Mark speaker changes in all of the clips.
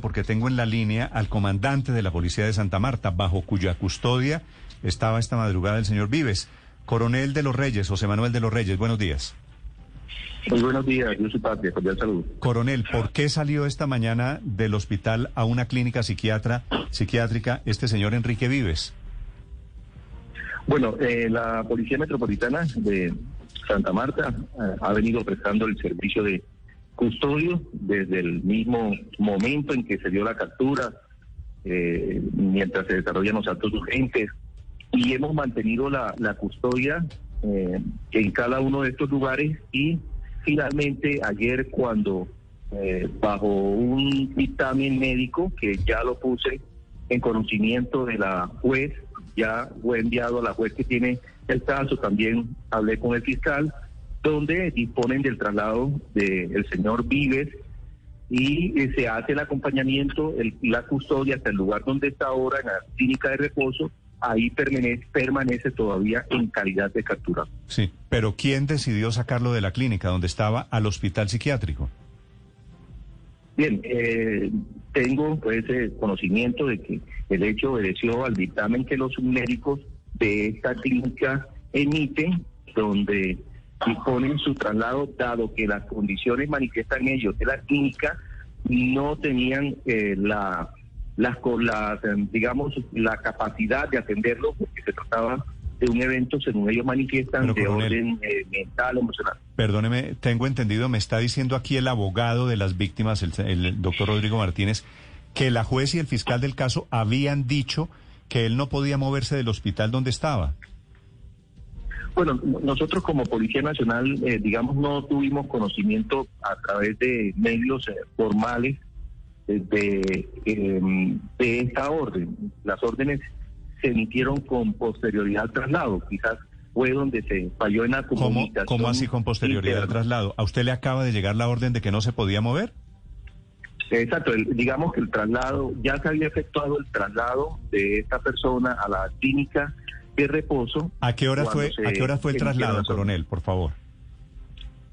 Speaker 1: Porque tengo en la línea al comandante de la Policía de Santa Marta, bajo cuya custodia estaba esta madrugada el señor Vives. Coronel de los Reyes, José Manuel de los Reyes, buenos días.
Speaker 2: Muy buenos días, yo soy Patria, cordial salud.
Speaker 1: Coronel, ¿por qué salió esta mañana del hospital a una clínica psiquiatra, psiquiátrica este señor Enrique Vives?
Speaker 2: Bueno, eh, la Policía Metropolitana de Santa Marta eh, ha venido prestando el servicio de custodio desde el mismo momento en que se dio la captura, eh, mientras se desarrollan los actos urgentes, y hemos mantenido la, custodia eh, en cada uno de estos lugares. Y finalmente ayer cuando eh, bajo un dictamen médico que ya lo puse en conocimiento de la juez, ya fue enviado a la juez que tiene el caso, también hablé con el fiscal, donde disponen del traslado del señor Vives y eh, se hace el acompañamiento, el- la custodia hasta el lugar donde está ahora, en la clínica de reposo, ahí permanece, permanece todavía en calidad de captura.
Speaker 1: Sí, pero ¿quién decidió sacarlo de la clínica donde estaba al hospital psiquiátrico?
Speaker 2: Bien, eh, tengo pues eh, conocimiento de que el hecho obedeció al dictamen que los médicos de esta clínica emiten, donde disponen su traslado, dado que las condiciones manifiestan ellos de la clínica no tenían eh, la, las, eh, digamos, la capacidad de atenderlo, porque se trataba de un evento, según ellos manifiestan,
Speaker 1: Pero,
Speaker 2: de
Speaker 1: coronel.
Speaker 2: orden eh, mental, emocional.
Speaker 1: Perdóneme, tengo entendido, me está diciendo aquí el abogado de las víctimas, el, el doctor Rodrigo Martínez, que la juez y el fiscal del caso habían dicho que él no podía moverse del hospital donde estaba.
Speaker 2: Bueno, nosotros como Policía Nacional, eh, digamos, no tuvimos conocimiento a través de medios eh, formales eh, de, eh, de esta orden. Las órdenes se emitieron con posterioridad al traslado. Quizás fue donde se falló en la
Speaker 1: ¿Cómo,
Speaker 2: comunicación.
Speaker 1: cómo así con posterioridad al traslado? ¿A usted le acaba de llegar la orden de que no se podía mover?
Speaker 2: Exacto, el- digamos que el traslado, ya se había efectuado el traslado de esta persona a la clínica de reposo.
Speaker 1: ¿A qué hora fue, a qué hora fue el traslado, coronel, por favor?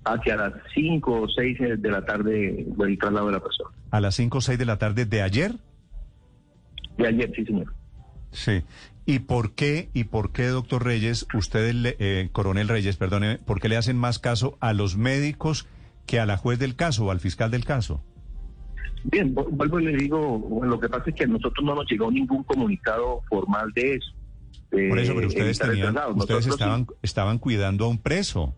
Speaker 2: Hacia las 5 o 6 de la tarde del traslado de la persona.
Speaker 1: ¿A las 5 o 6 de la tarde de ayer?
Speaker 2: De ayer, sí, señor.
Speaker 1: Sí. ¿Y por qué, y por qué, doctor Reyes, ustedes, le- eh, coronel Reyes, perdone, por qué le hacen más caso a los médicos que a la juez del caso o al fiscal del caso?
Speaker 2: Bien, vu- vuelvo y le digo, lo que pasa es que a nosotros no nos llegó ningún comunicado formal de eso.
Speaker 1: Por eso, pero ustedes tenían,
Speaker 2: traslado.
Speaker 1: ustedes estaban, estaban cuidando a un preso.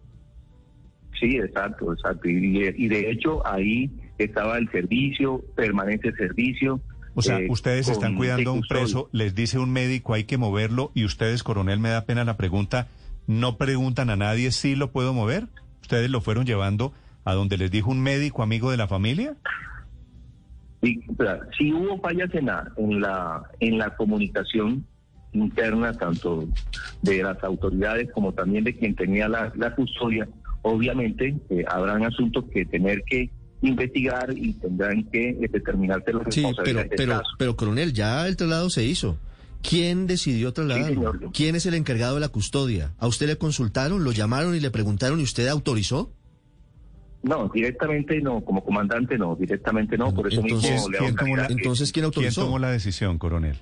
Speaker 2: Sí, sí, exacto, exacto. Y, y de hecho ahí estaba el servicio, permanente servicio.
Speaker 1: O sea,
Speaker 2: eh,
Speaker 1: ustedes están cuidando a un preso, les dice un médico hay que moverlo y ustedes, coronel, me da pena la pregunta, no preguntan a nadie si lo puedo mover. ¿Ustedes lo fueron llevando a donde les dijo un médico amigo de la familia?
Speaker 2: Y, o sea, si hubo fallas en la, en la, en la comunicación interna, tanto de las autoridades como también de quien tenía la, la custodia, obviamente eh, habrán asuntos que tener que investigar y tendrán que eh, determinarse los
Speaker 3: Sí, pero, pero,
Speaker 2: caso.
Speaker 3: pero coronel, ya el traslado se hizo. ¿Quién decidió trasladarlo? ¿Quién es el encargado de la custodia? ¿A usted le consultaron, lo llamaron y le preguntaron y usted autorizó?
Speaker 2: No, directamente no, como comandante no, directamente no, por eso
Speaker 3: Entonces,
Speaker 2: mismo le
Speaker 1: ¿quién tomó la-
Speaker 2: que-
Speaker 3: Entonces, ¿quién
Speaker 1: ¿Quién
Speaker 3: autorizó?
Speaker 1: tomó la decisión, coronel?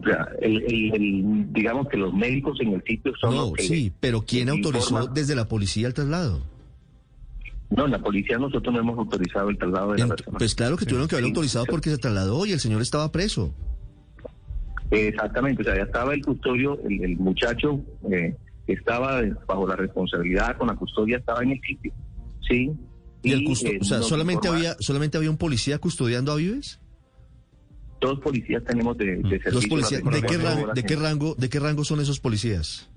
Speaker 2: O sea, el- el- el- digamos que los médicos en el sitio son
Speaker 3: No,
Speaker 2: los que
Speaker 3: sí, pero ¿quién autorizó desde la policía el traslado?
Speaker 2: No, en la policía nosotros no hemos autorizado el traslado de la persona.
Speaker 3: Pues claro que tuvieron que haberlo
Speaker 2: Sí,
Speaker 3: autorizado porque se trasladó y el señor estaba preso.
Speaker 2: Exactamente, o sea, ya estaba el custodio, el, el muchacho eh, estaba bajo la responsabilidad con la custodia, estaba en el sitio, ¿sí?
Speaker 3: Y el custo-
Speaker 2: eh,
Speaker 3: o sea,
Speaker 2: nos
Speaker 3: solamente
Speaker 2: informa-
Speaker 3: había solamente había un policía custodiando a Vives.
Speaker 2: Dos policías tenemos de, de servicio.
Speaker 3: Dos policías. ¿De qué,
Speaker 2: 24
Speaker 3: rango, de qué rango de qué rango son esos policías?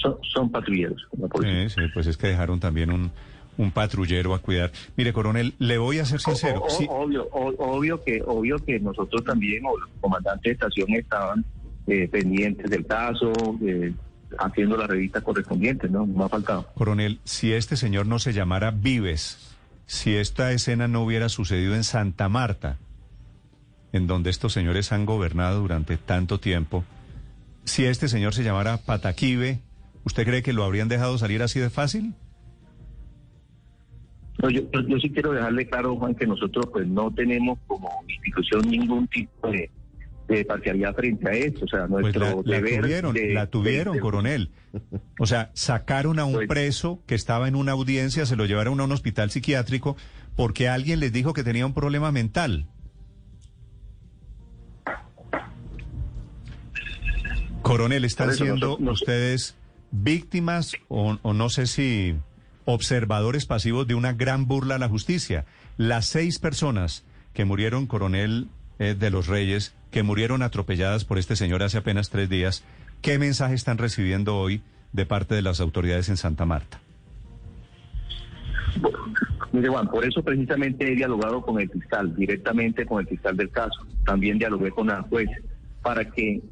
Speaker 2: Son, son patrulleros. la policía.
Speaker 1: Sí, sí, pues es que dejaron también un, un patrullero a cuidar. Mire, coronel, le voy a ser sincero.
Speaker 2: O- o-
Speaker 1: sí,
Speaker 2: obvio, o- obvio que obvio que nosotros también, o los comandantes de estación estaban eh, pendientes del caso, eh, haciendo las revistas correspondientes, ¿no? No ha faltado.
Speaker 1: coronel, si este señor no se llamara Vives, si esta escena no hubiera sucedido en Santa Marta, en donde estos señores han gobernado durante tanto tiempo, si este señor se llamara Pataquive, ¿usted cree que lo habrían dejado salir así de fácil?
Speaker 2: No, yo, sí quiero dejarle claro, Juan, que nosotros pues no tenemos como institución ningún tipo de, de parcialidad frente a esto. O sea,
Speaker 1: Pues
Speaker 2: nuestro
Speaker 1: la, la
Speaker 2: deber
Speaker 1: tuvieron,
Speaker 2: de-
Speaker 1: la tuvieron,
Speaker 2: de-
Speaker 1: coronel. O sea, sacaron a un
Speaker 2: Pues-
Speaker 1: preso que estaba en una audiencia, se lo llevaron a un hospital psiquiátrico porque alguien les dijo que tenía un problema mental. Coronel, ¿están siendo ustedes víctimas o, o no sé si observadores pasivos de una gran burla a la justicia? Las seis personas que murieron, coronel eh, de los Reyes, que murieron atropelladas por este señor hace apenas tres días, ¿qué mensaje están recibiendo hoy de parte de las autoridades en Santa Marta?
Speaker 2: Mire, Juan, por eso precisamente he dialogado con el fiscal, directamente con el fiscal del caso. También dialogué con la juez para que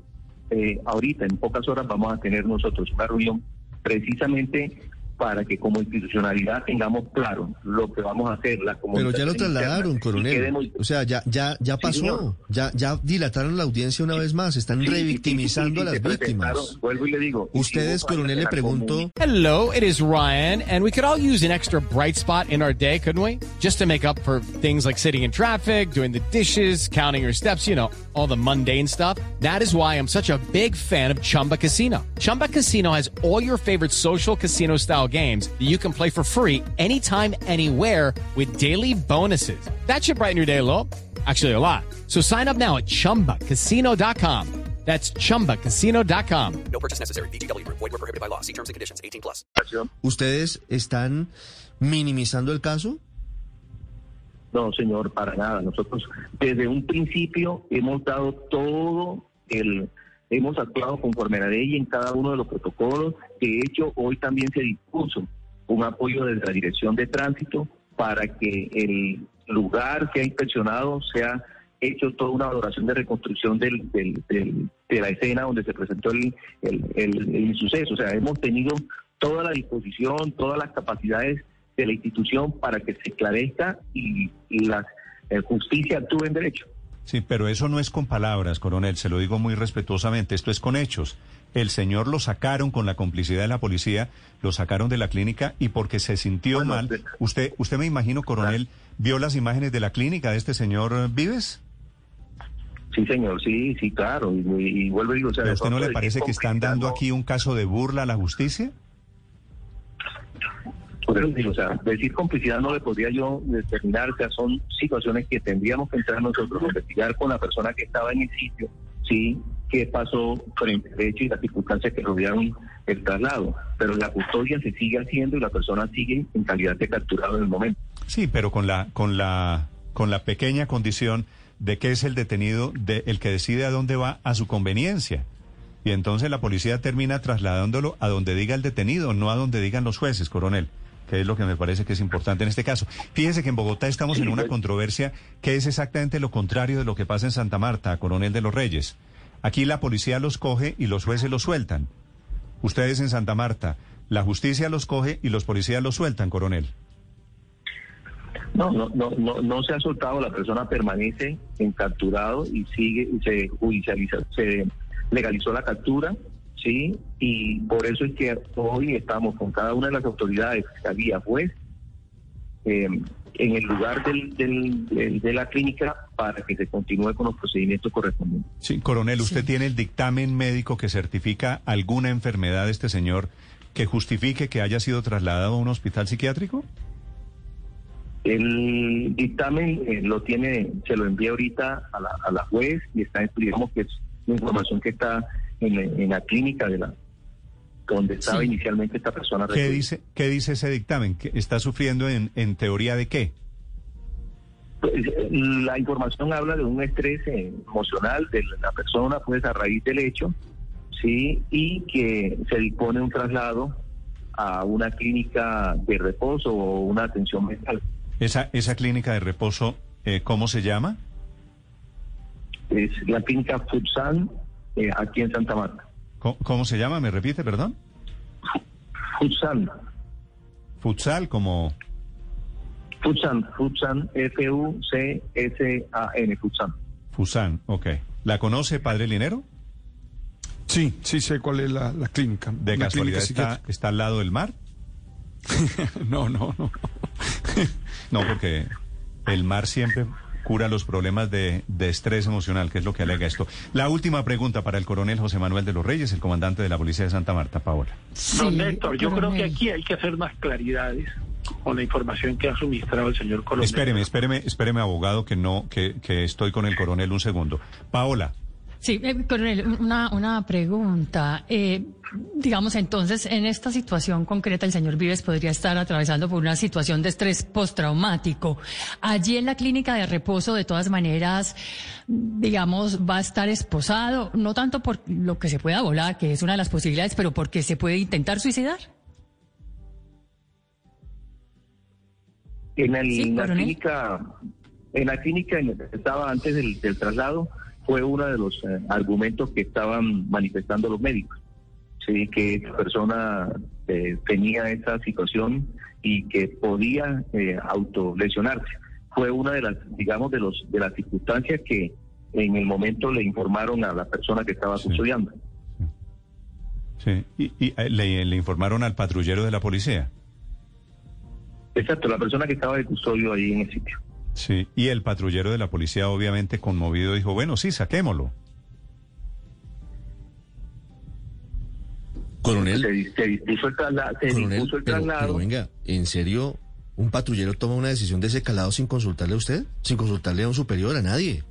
Speaker 2: eh, ahorita, en pocas horas, vamos a tener nosotros una reunión precisamente para que como institucionalidad tengamos claro lo que vamos a hacer. La
Speaker 3: Pero ya lo trasladaron, coronel.
Speaker 2: quedemos-
Speaker 3: O sea, ya, ya, ya
Speaker 2: Sí,
Speaker 3: pasó. Ya, ya dilataron la audiencia una vez más. Están
Speaker 2: Sí, sí, sí,
Speaker 3: revictimizando
Speaker 2: sí, sí,
Speaker 3: a las víctimas.
Speaker 2: Vuelvo y le digo.
Speaker 3: Ustedes, coronel, le pregunto.
Speaker 4: Hello, it is Ryan, and we could all use an extra bright spot in our day, couldn't we? Just to make up for things like sitting in traffic, doing the dishes, counting your steps, you know, all the mundane stuff. That is why I'm such a big fan of Chumba Casino. Chumba Casino has all your favorite social casino style games that you can play for free anytime, anywhere with daily bonuses. That should brighten your day a little. Actually, a lot. So sign up now at chumbacasino.com. That's chumbacasino.com.
Speaker 5: No purchase necessary. VGW Group. Void were prohibited by law. See terms and conditions. 18 plus.
Speaker 3: ¿Ustedes están minimizando el caso?
Speaker 2: No, señor, para nada. Nosotros desde un principio hemos dado todo el, hemos actuado conforme a la ley en cada uno de los protocolos. De hecho, hoy también se dispuso un apoyo desde la Dirección de Tránsito para que el lugar que ha inspeccionado sea hecho toda una valoración de reconstrucción del, del- del- de la escena donde se presentó el, el, insuceso. O sea, hemos tenido toda la disposición, todas las capacidades de la institución para que se esclarezca y, y la eh, justicia actúe en derecho.
Speaker 1: Sí, pero eso no es con palabras, coronel, se lo digo muy respetuosamente, esto es con hechos. El señor lo sacaron con la complicidad de la policía, lo sacaron de la clínica y porque se sintió
Speaker 2: Bueno,
Speaker 1: mal. Usted, usted me imagino, coronel, vio las imágenes de la clínica de este señor Vives.
Speaker 2: Sí, señor, sí, sí, claro. Y, y vuelvo y digo, o sea,
Speaker 1: ¿A usted no le parece que están dando aquí un caso de burla a la justicia?
Speaker 2: Por eso digo, o sea, decir complicidad no le podría yo determinar, o sea, son situaciones que tendríamos que entrar nosotros a investigar con la persona que estaba en el sitio, sí, qué pasó frente al hecho y las circunstancias que rodearon el traslado. Pero la custodia se sigue haciendo y la persona sigue en calidad de capturado en el momento.
Speaker 1: Sí, pero con la, con la, con la pequeña condición de que es el detenido de, el que decide a dónde va a su conveniencia. Y entonces la policía termina trasladándolo a donde diga el detenido, no a donde digan los jueces, coronel, que es lo que me parece que es importante en este caso. Fíjese que en Bogotá estamos en una
Speaker 2: pues.
Speaker 1: controversia que es exactamente lo contrario de lo que pasa en Santa Marta, coronel de los Reyes. Aquí la policía los coge y los jueces los sueltan. Ustedes en Santa Marta, la justicia los coge y los policías los sueltan, coronel.
Speaker 2: No, no, no, no, no se ha soltado, la persona permanece en capturado y sigue, se judicializa, se legalizó la captura, sí, y por eso es que hoy estamos con cada una de las autoridades, fiscalía, juez, eh, en el lugar del, del- del- de la clínica para que se continúe con los procedimientos correspondientes.
Speaker 1: Sí, coronel, ¿usted tiene el dictamen médico que certifica alguna enfermedad de este señor que justifique que haya sido trasladado a un hospital psiquiátrico?
Speaker 2: El dictamen eh, lo tiene, se lo envía ahorita a la, a la juez y está, digamos que es la información que está en, en la clínica de la donde estaba
Speaker 1: Sí.
Speaker 2: inicialmente esta persona.
Speaker 1: ¿Qué
Speaker 2: recluida.
Speaker 1: dice, qué dice ese dictamen? ¿Que ¿Está sufriendo en, en teoría de qué?
Speaker 2: Pues, eh, la información habla de un estrés eh, emocional de la persona, pues a raíz del hecho, sí, y que se dispone un traslado a una clínica de reposo o una atención mental.
Speaker 1: Esa, esa clínica de reposo, eh, ¿cómo se llama?
Speaker 2: Es la clínica Futsan eh, aquí en Santa Marta.
Speaker 1: ¿Cómo, cómo se llama? ¿Me repite, perdón?
Speaker 2: Futsan,
Speaker 1: Futsal, como...
Speaker 2: Futsan, Futsan, F-U-C-S-A-N, Futsan.
Speaker 1: Fusan, ok. ¿La conoce, padre Linero?
Speaker 6: Sí, sí sé cuál es la, la clínica.
Speaker 1: ¿De
Speaker 6: Una
Speaker 1: casualidad
Speaker 6: clínica
Speaker 1: está, está al lado del mar?
Speaker 6: No, no, no.
Speaker 1: No, porque el mar siempre cura los problemas de, de estrés emocional, que es lo que alega esto. La última pregunta para el coronel José Manuel de los Reyes, el comandante de la Policía de Santa Marta, Paola.
Speaker 7: Don Néstor, yo creo que aquí hay que hacer más claridades con la información que ha suministrado el señor coronel.
Speaker 1: Espéreme, espéreme, espéreme, abogado, que no, que, que estoy con el coronel un segundo. Paola,
Speaker 8: Sí, eh, coronel, una, una pregunta. Eh, digamos, entonces, en esta situación concreta, el señor Vives podría estar atravesando por una situación de estrés postraumático. Allí en la clínica de reposo, de todas maneras, digamos, va a estar esposado, no tanto por lo que se pueda volar, que es una de las posibilidades, pero porque se puede intentar suicidar.
Speaker 2: En el-
Speaker 8: Sí,
Speaker 2: la clínica, en la clínica en la que estaba antes del, del traslado, fue uno de los eh, argumentos que estaban manifestando los médicos. Sí, que esta persona eh, tenía esa situación y que podía eh, autolesionarse. Fue una de las, digamos, de los de las circunstancias que en el momento le informaron a la persona que estaba custodiando.
Speaker 1: sí, y, y, eh, le, le informaron al patrullero de la policía.
Speaker 2: Exacto, la persona que estaba de custodio ahí en el sitio.
Speaker 1: Sí, y el patrullero de la policía, obviamente conmovido, dijo, bueno, sí, saquémoslo.
Speaker 3: Coronel,
Speaker 2: Se, dis- se dispuso el traslado, se
Speaker 3: coronel,
Speaker 2: dispuso el
Speaker 3: pero,
Speaker 2: traslado.
Speaker 3: pero venga, ¿en serio un patrullero toma una decisión de ese calado sin consultarle a usted? Sin consultarle a un superior, a nadie.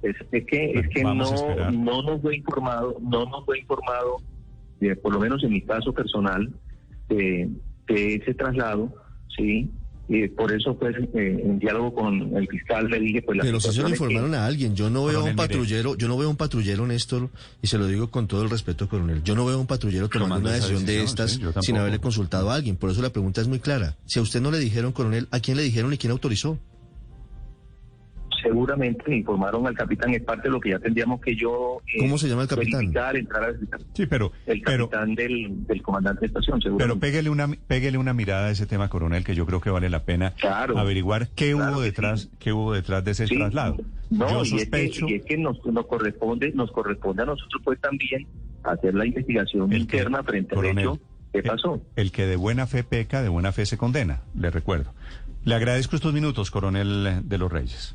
Speaker 2: Es, es que, es que
Speaker 1: Vamos
Speaker 2: no, no nos fue informado, no nos fue informado, eh, por lo menos en mi caso personal, de, de ese traslado, sí. Y por eso, pues, eh, en diálogo con el fiscal le dije, pues, la
Speaker 3: Pero si se lo
Speaker 2: que-
Speaker 3: informaron a alguien, yo no veo a
Speaker 1: Coronel,
Speaker 3: un
Speaker 1: mire.
Speaker 3: patrullero, yo no veo a un patrullero, Néstor, y se lo digo con todo el respeto, coronel, yo no veo a un patrullero tomando
Speaker 1: Tomando
Speaker 3: una decisión de estas
Speaker 1: sí,
Speaker 3: sin haberle consultado a alguien. Por eso la pregunta es muy clara. Si a usted no le dijeron, coronel, ¿a quién le dijeron y quién autorizó?
Speaker 2: Seguramente le informaron al capitán, es parte de lo que ya tendríamos que yo... eh,
Speaker 3: ¿Cómo se llama el capitán?
Speaker 2: verificar, entrar a verificar.
Speaker 1: Sí, pero,
Speaker 2: El
Speaker 1: pero,
Speaker 2: capitán del, del comandante de estación,
Speaker 1: pero
Speaker 2: seguramente.
Speaker 1: péguele una, péguele una mirada a ese tema, coronel, que yo creo que vale la pena
Speaker 2: Claro.
Speaker 1: averiguar qué
Speaker 2: Claro
Speaker 1: hubo detrás,
Speaker 2: sí.
Speaker 1: qué hubo detrás de ese
Speaker 2: Sí.
Speaker 1: traslado.
Speaker 2: No,
Speaker 1: yo
Speaker 2: y es que-
Speaker 1: sospecho.
Speaker 2: y es que, nos, nos corresponde, nos corresponde a nosotros pues también hacer la investigación
Speaker 1: El que-
Speaker 2: interna frente al
Speaker 1: coronel,
Speaker 2: hecho que
Speaker 1: el-
Speaker 2: pasó.
Speaker 1: El que de buena fe peca, de buena fe se condena, le recuerdo. Le agradezco estos minutos, coronel de los Reyes.